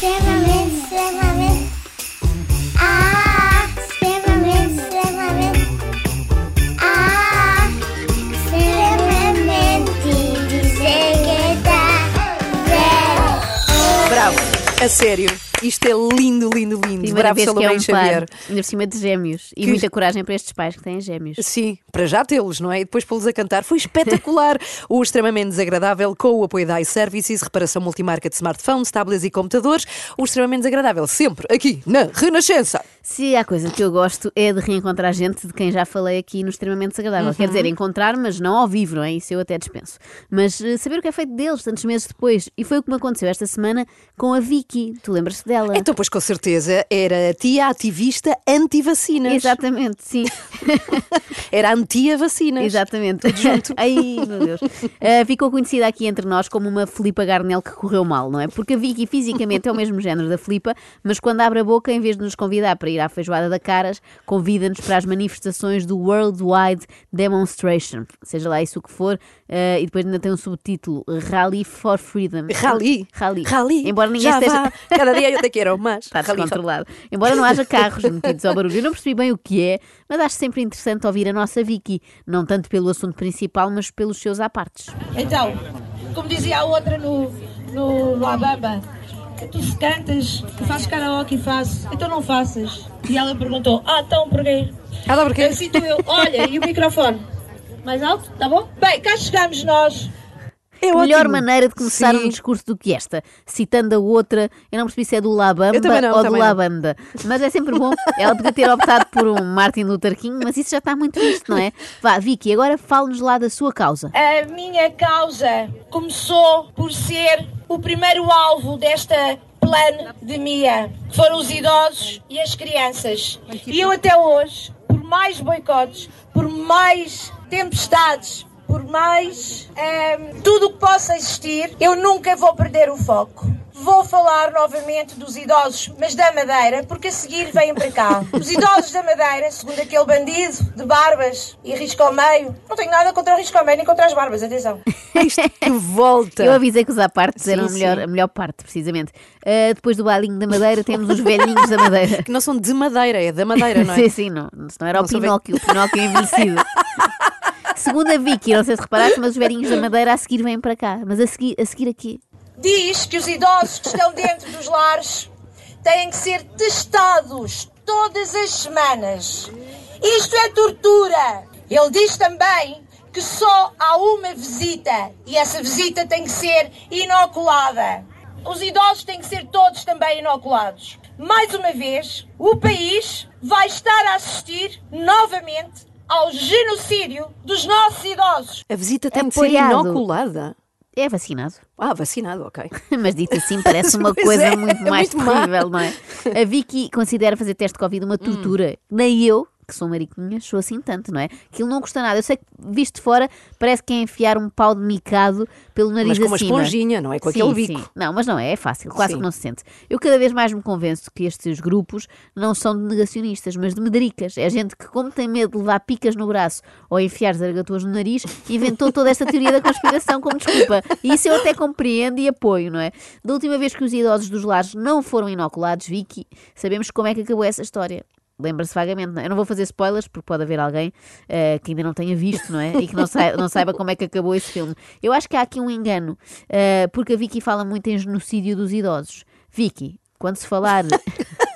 extremamente, extremamente. Ah, extremamente, extremamente. Ah, extremamente desagradável. Bravo, a sério. Isto é lindo, lindo, lindo. Bravo, que é um Xavier. ainda por cima de gêmeos. E Que- muita coragem para estes pais que têm gêmeos. Sim, para já tê-los, não é? E depois pô-los a cantar. Foi espetacular. o extremamente desagradável com o apoio da iServices, reparação multimarca de smartphones, tablets e computadores. O extremamente desagradável, sempre aqui na Renascença. Se há coisa que eu gosto é de reencontrar gente de quem já falei aqui no extremamente desagradável. Quer dizer, encontrar, mas não ao vivo, não é? Isso eu até dispenso. Mas eh, saber o que é feito deles tantos meses depois. E foi o que me aconteceu esta semana com a Vicky. Tu lembras-te dela? Então, pois com certeza, era a tia ativista anti-vacinas. Exatamente, sim. Era anti-vacinas. Exatamente. Tudo junto. Ai, meu Deus. Ah, ficou conhecida aqui entre nós como uma Filipa Garnel que correu mal, não é? Porque a Vicky fisicamente é o mesmo género da Filipa, mas quando abre a boca, em vez de nos convidar para ir à feijoada da Caras, convida-nos para as manifestações do Worldwide Demonstration, seja lá isso o que for, ah, e depois ainda tem um subtítulo Rally for Freedom. Rally. Rally. Rally. Embora ninguém Já esteja. vá. Cada dia eu te quero mais. Está descontrolado. Embora não haja carros metidos ao barulho. Eu não percebi bem o que é, mas acho sempre interessante ouvir a nossa Vicky. Não tanto pelo assunto principal, mas pelos seus apartes. Então, como dizia a outra no, no, no Abamba, tu se cantas, tu fazes karaoke, faço, então não faças. E ela perguntou, ah, então porquê? Ah, dá porquê? Eu sinto eu, olha, e o microfone? Mais alto, tá bom? Bem, cá chegamos nós. É melhor ótimo. maneira de começar Sim. um discurso do que esta, citando a outra, eu não percebi se é do Labamba não, ou do. Labanda, mas é sempre bom. Ela podia ter optado por um Martin Luther King, mas isso já está muito visto, não é? Vá, Vicky, agora fale-nos lá da sua causa. A minha causa começou por ser o primeiro alvo desta pandemia, que foram os idosos e as crianças. E eu até hoje, por mais boicotes, por mais tempestades, por mais ehm, tudo o que possa existir, eu nunca vou perder o foco. Vou falar novamente dos idosos, mas da Madeira, porque a seguir vêm para cá. Os idosos da Madeira, segundo aquele bandido de barbas e risco ao meio, não tenho nada contra o risco ao meio nem contra as barbas, atenção. Isto que volta. Eu avisei que os apartes Sim, eram a melhor, a melhor parte, precisamente. Ah, depois do bailinho da Madeira, temos os velhinhos da Madeira. Que não são de madeira, é da madeira, não é? Sim, sim, não, se não era Não o sou bem- Pinóquio, o Pinóquio envelhecido. Segundo a Vicky, não sei se reparaste, mas os velhinhos da Madeira a seguir vêm para cá. Mas a seguir, a seguir aqui. diz que os idosos que estão dentro dos lares têm que ser testados todas as semanas. Isto é tortura. Ele diz também que só há uma visita e essa visita tem que ser inoculada. Os idosos têm que ser todos também inoculados. Mais uma vez, o país vai estar a assistir novamente ao genocídio dos nossos idosos. A visita tem de ser Apoiado. inoculada. É vacinado. Ah, vacinado, ok. Mas dito assim parece uma coisa é, muito é mais muito má. terrível, não é? A Vicky considera fazer teste de Covid uma Hum. tortura. Nem eu, que sou mariquinha, sou assim tanto, não é? Aquilo não custa nada. Eu sei que, visto de fora, parece que é enfiar um pau de micado pelo nariz Mas com uma acima. esponjinha, não é? Com Sim, aquele bico. sim. Não, mas não é, é fácil, quase Sim. que não se sente. Eu cada vez mais me convenço que estes grupos não são de negacionistas, mas de medricas. É gente que, como tem medo de levar picas no braço ou enfiar zargatuas no nariz, inventou toda esta teoria da conspiração como desculpa. E isso eu até compreendo e apoio, não é? Da última vez que os idosos dos lares não foram inoculados, Vicky, sabemos como é que acabou essa história. Lembra-se vagamente, não é? Eu não vou fazer spoilers porque pode haver alguém eh, que ainda não tenha visto, não é? E que não saiba, não saiba como é que acabou esse filme. Eu acho que há aqui um engano, eh, porque a Vicky fala muito em genocídio dos idosos. Vicky, quando se falar.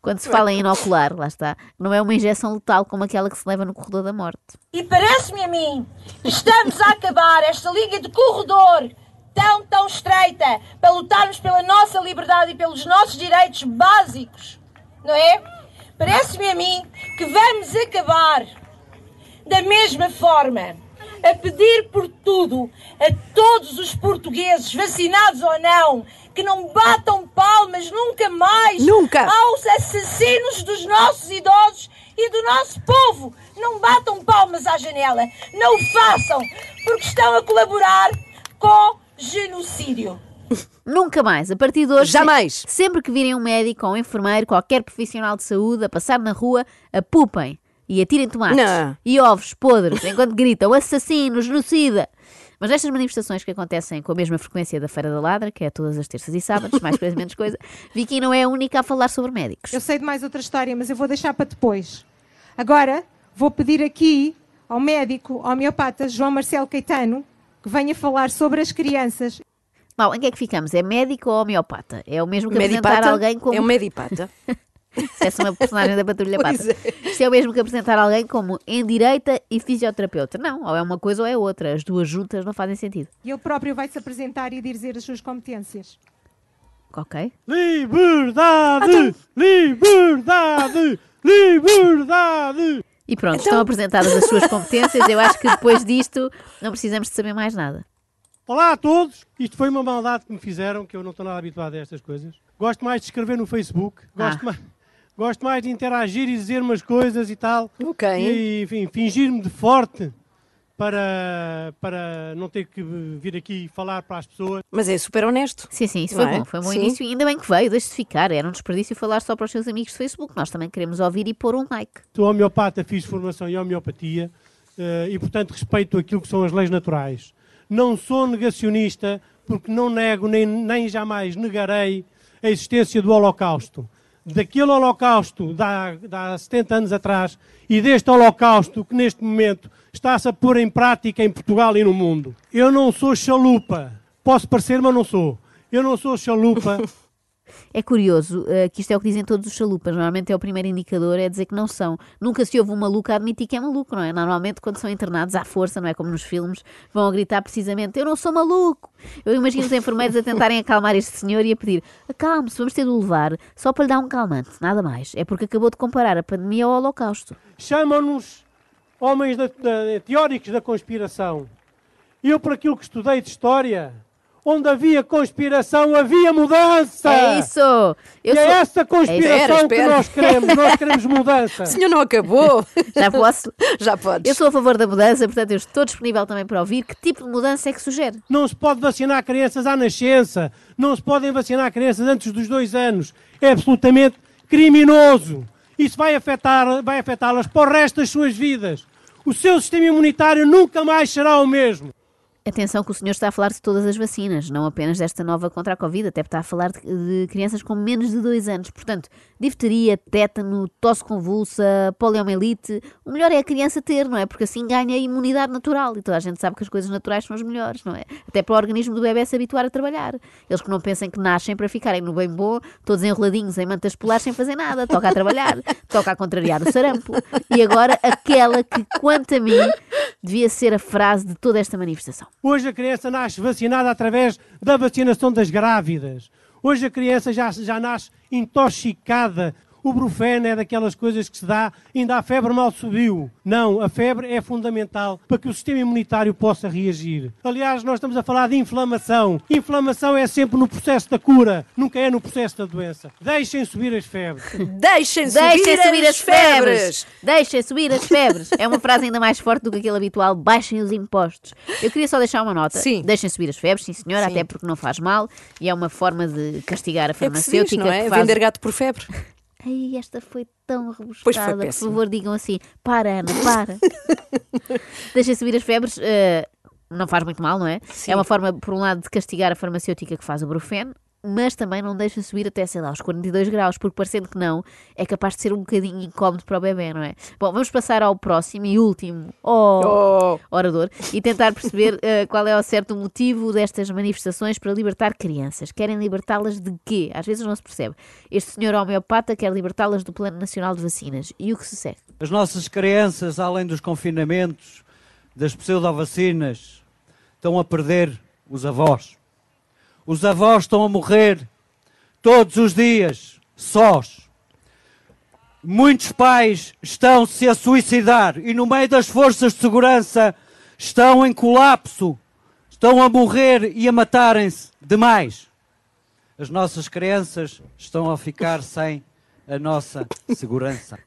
quando se fala em inocular, lá está, não é uma injeção letal como aquela que se leva no corredor da morte. E parece-me a mim que estamos a acabar esta linha de corredor tão, tão estreita para lutarmos pela nossa liberdade e pelos nossos direitos básicos, não é? Parece-me a mim que vamos acabar da mesma forma a pedir por tudo a todos os portugueses, vacinados ou não, que não batam palmas nunca mais Nunca. aos assassinos dos nossos idosos e do nosso povo. Não batam palmas à janela. Não o façam, porque estão a colaborar com genocídio. Nunca mais, a partir de hoje. Jamais. Sempre que virem um médico ou um enfermeiro, qualquer profissional de saúde a passar na rua, apupem e atirem tomates Não. e ovos podres enquanto gritam assassino, genocida. Mas nestas manifestações que acontecem com a mesma frequência da Feira da Ladra, que é todas as terças e sábados, mais coisa menos coisa, Vicky não é a única a falar sobre médicos. Eu sei de mais outra história, mas eu vou deixar para depois. Agora, vou pedir aqui ao médico homeopata João Marcelo Caetano que venha falar sobre as crianças. Bom, em que é que ficamos? É médico ou homeopata? É o mesmo que apresentar Medipata alguém como... é um medipata. Se essa é uma personagem da Patrulha Pata. É. Isto é o mesmo que apresentar alguém como endireita e fisioterapeuta. Não, ou é uma coisa ou é outra. As duas juntas não fazem sentido. E ele próprio vai se apresentar e dizer as suas competências. Ok? Liberdade! Liberdade! Liberdade! E pronto, estão apresentadas as suas competências. Eu acho que depois disto não precisamos de saber mais nada. Olá a todos! Isto foi uma maldade que me fizeram, que eu não estou nada habituado a estas coisas. Gosto mais de escrever no Facebook, gosto, Ah. mais, gosto mais de interagir e dizer umas coisas e tal. Ok. E, enfim, fingir-me de forte para, para não ter que vir aqui falar para as pessoas. Mas é super honesto. Sim, sim, isso foi é? bom. Foi um bom Sim. início. E ainda bem que veio, deixe-se ficar. Era um desperdício falar só para os seus amigos de Facebook. Nós também queremos ouvir e pôr um like. Sou homeopata, fiz formação em homeopatia eh, e, portanto, respeito aquilo que são as leis naturais. Não sou negacionista porque não nego nem, nem jamais negarei a existência do Holocausto. Daquele Holocausto de há, de há 70 anos atrás e deste Holocausto que neste momento está-se a pôr em prática em Portugal e no mundo. Eu não sou chalupa. Posso parecer, mas não sou. Eu não sou chalupa. É curioso eh, que isto é o que dizem todos os chalupas. Normalmente é o primeiro indicador, é dizer que não são. Nunca se ouve um maluco a admitir que é maluco, não é? Normalmente, quando são internados à força, não é como nos filmes, vão a gritar precisamente: Eu não sou maluco! Eu imagino os enfermeiros a tentarem acalmar este senhor e a pedir: Acalme-se, vamos ter de o levar só para lhe dar um calmante, nada mais. É porque acabou de comparar a pandemia ao Holocausto. chamam-nos homens da- da- teóricos da conspiração. Eu, por aquilo que estudei de história, onde havia conspiração, havia mudança. É isso! Eu e é sou- essa conspiração Espera, que espera. nós queremos. Nós queremos mudança. O senhor não acabou? Já posso? Já podes. Eu sou a favor da mudança, portanto, eu estou disponível também para ouvir que tipo de mudança é que sugere. Não se pode vacinar crianças à nascença. Não se podem vacinar crianças antes dos dois anos. É absolutamente criminoso. Isso vai afetar, vai afetá-las para o resto das suas vidas. O seu sistema imunitário nunca mais será o mesmo. Atenção que o senhor está a falar de todas as vacinas, não apenas desta nova contra a Covid, até está a falar de, de crianças com menos de dois anos. Portanto, difteria, tétano, tosse convulsa, poliomielite. O melhor é a criança ter, não é? Porque assim ganha imunidade natural e toda a gente sabe que as coisas naturais são as melhores, não é? Até para o organismo do bebê se habituar a trabalhar. Eles que não pensem que nascem para ficarem no bem bom, todos enroladinhos em mantas polares sem fazer nada. Toca a trabalhar, toca a contrariar o sarampo. E agora aquela que, quanto a mim, devia ser a frase de toda esta manifestação. Hoje a criança nasce vacinada através da vacinação das grávidas. Hoje a criança já, já nasce intoxicada. O brufeno é daquelas coisas que se dá, ainda a febre mal subiu. Não, a febre é fundamental para que o sistema imunitário possa reagir. Aliás, nós estamos a falar de inflamação. Inflamação é sempre no processo da cura, nunca é no processo da doença. Deixem subir as febres. Deixem subir, Deixem subir as febres! febres! Deixem subir as febres! É uma frase ainda mais forte do que aquele habitual: baixem os impostos. Eu queria só deixar uma nota. Sim. Deixem subir as febres, sim senhora, Sim. até porque não faz mal e é uma forma de castigar a É o que se farmacêutica. diz, não é? que faz... Vender gato por febre. Ai, esta foi tão foi rebuscada. Por favor, digam assim: para, Ana, para. Deixem subir as febres. eh, não faz muito mal, não é? Sim. É uma forma, por um lado, de castigar a farmacêutica que faz o brufeno, mas também não deixa subir até, sei lá, aos 42 graus, porque parecendo que não, é capaz de ser um bocadinho incómodo para o bebê, não é? Bom, vamos passar ao próximo e último oh, Oh. orador e tentar perceber eh, qual é ao certo o motivo destas manifestações para libertar crianças. Querem libertá-las de quê? Às vezes não se percebe. Este senhor homeopata quer libertá-las do Plano Nacional de Vacinas. E o que se segue? As nossas crianças, além dos confinamentos, das pseudovacinas, estão a perder os avós. Os avós estão a morrer todos os dias, sós. Muitos pais estão-se a suicidar e, no meio das forças de segurança, estão em colapso, estão a morrer e a matarem-se demais. As nossas crianças estão a ficar sem a nossa segurança.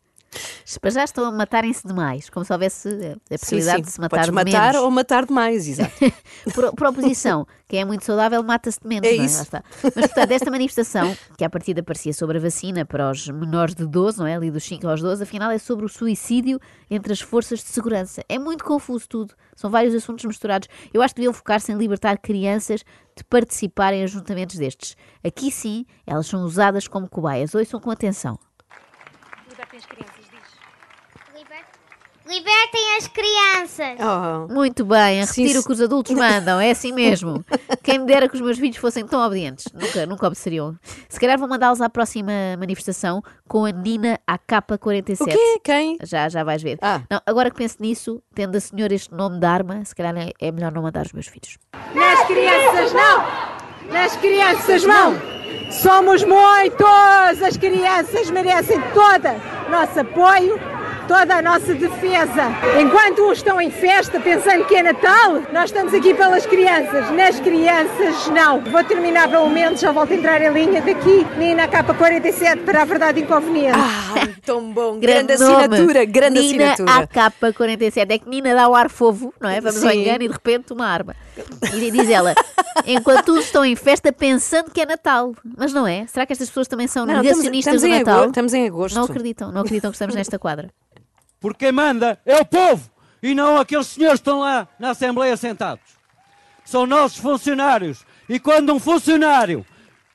Para já estão a matarem-se demais, como se houvesse a possibilidade sim, de sim. se matar Podes de matar menos. ou matar demais, exato. Por, por oposição, quem é muito saudável mata-se de menos, É não é? isso. Mas, portanto, esta manifestação, que à partida parecia sobre a vacina para os menores de 12, não é? Ali dos 5 aos 12, afinal é sobre o suicídio entre as forças de segurança. É muito confuso tudo. São vários assuntos misturados. Eu acho que deviam focar-se em libertar crianças de participar em ajuntamentos destes. Aqui sim, elas são usadas como cobaias. Ouçam com atenção. Libertem as crianças. Oh. Muito bem, a Sim, repetir o que os adultos mandam, é assim mesmo. Quem me dera que os meus filhos fossem tão obedientes. Nunca, nunca obedeceriam. Se calhar vou mandá-los à próxima manifestação com a Nina AK-47. O quê? Quem? Já, já vais ver. Ah. Não, agora que penso nisso, tendo a senhora este nome de arma, se calhar é- é melhor não mandar os meus filhos. Nas crianças não! Nas crianças não! Somos muitos! As crianças merecem todo nosso apoio, toda a nossa defesa. Enquanto uns estão em festa pensando que é Natal, nós estamos aqui pelas crianças. Nas crianças não. Vou terminar pelo menos, já volto a entrar em linha daqui, Nina K47 para a verdade inconveniente. Ah, tão bom. Grande, nome. assinatura, grande Nina assinatura. AK-47. É que Nina dá o ar fofo, não é? Vamos ao Sim. engano e de repente uma arma. E diz ela, enquanto uns estão em festa pensando que é Natal. Mas não é? Será que estas pessoas também são Não, estamos, negacionistas estamos, do em Natal? agosto, estamos em agosto. Não acreditam, não acreditam que estamos nesta quadra. Porque quem manda é o povo e não aqueles senhores que estão lá na Assembleia sentados. São nossos funcionários. E quando um funcionário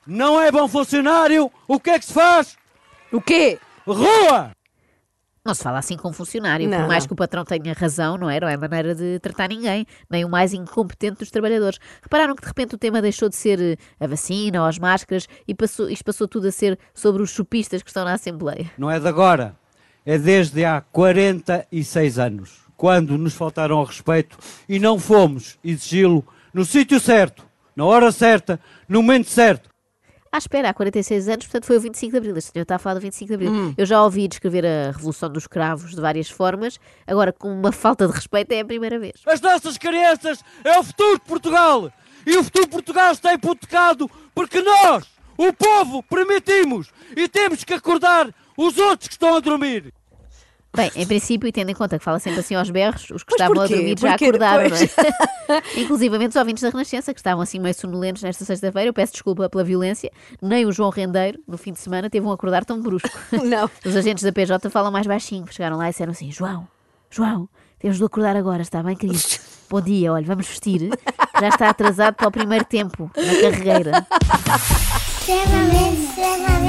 não é bom funcionário, o que é que se faz? O quê? Rua! Não se fala assim com um funcionário, Não, por mais que o patrão tenha razão, não é? Não é maneira de tratar ninguém, nem o mais incompetente dos trabalhadores. Repararam que de repente o tema deixou de ser eh, a vacina ou as máscaras e passou, isto passou tudo a ser sobre os chupistas que estão na Assembleia. Não é de agora. É desde há 46 anos, quando nos faltaram ao respeito e não fomos exigi-lo no sítio certo, na hora certa, no momento certo. À espera, há 46 anos, portanto foi o 25 de Abril. Este senhor está a falar do 25 de Abril. Hum. Eu já ouvi descrever a Revolução dos Cravos de várias formas, agora com uma falta de respeito é a primeira vez. As nossas crianças é o futuro de Portugal. E o futuro de Portugal está hipotecado porque nós, o povo, permitimos e temos que acordar os outros que estão a dormir. Bem, em princípio, e tendo em conta que fala sempre assim aos berros, os que Mas estavam porquê? a dormir já Porquê acordaram, não é? Inclusivamente os ouvintes da Renascença, que estavam assim meio sonolentos nesta sexta-feira. Eu peço desculpa pela violência. Nem o João Rendeiro, no fim de semana, teve um acordar tão brusco. Não. Os agentes da PJ falam mais baixinho. Chegaram lá e disseram assim: João, João, temos de acordar agora, está bem, querido? Bom dia, olha, vamos vestir. Já está atrasado para o primeiro tempo, na carregueira. Extremamente, extremamente.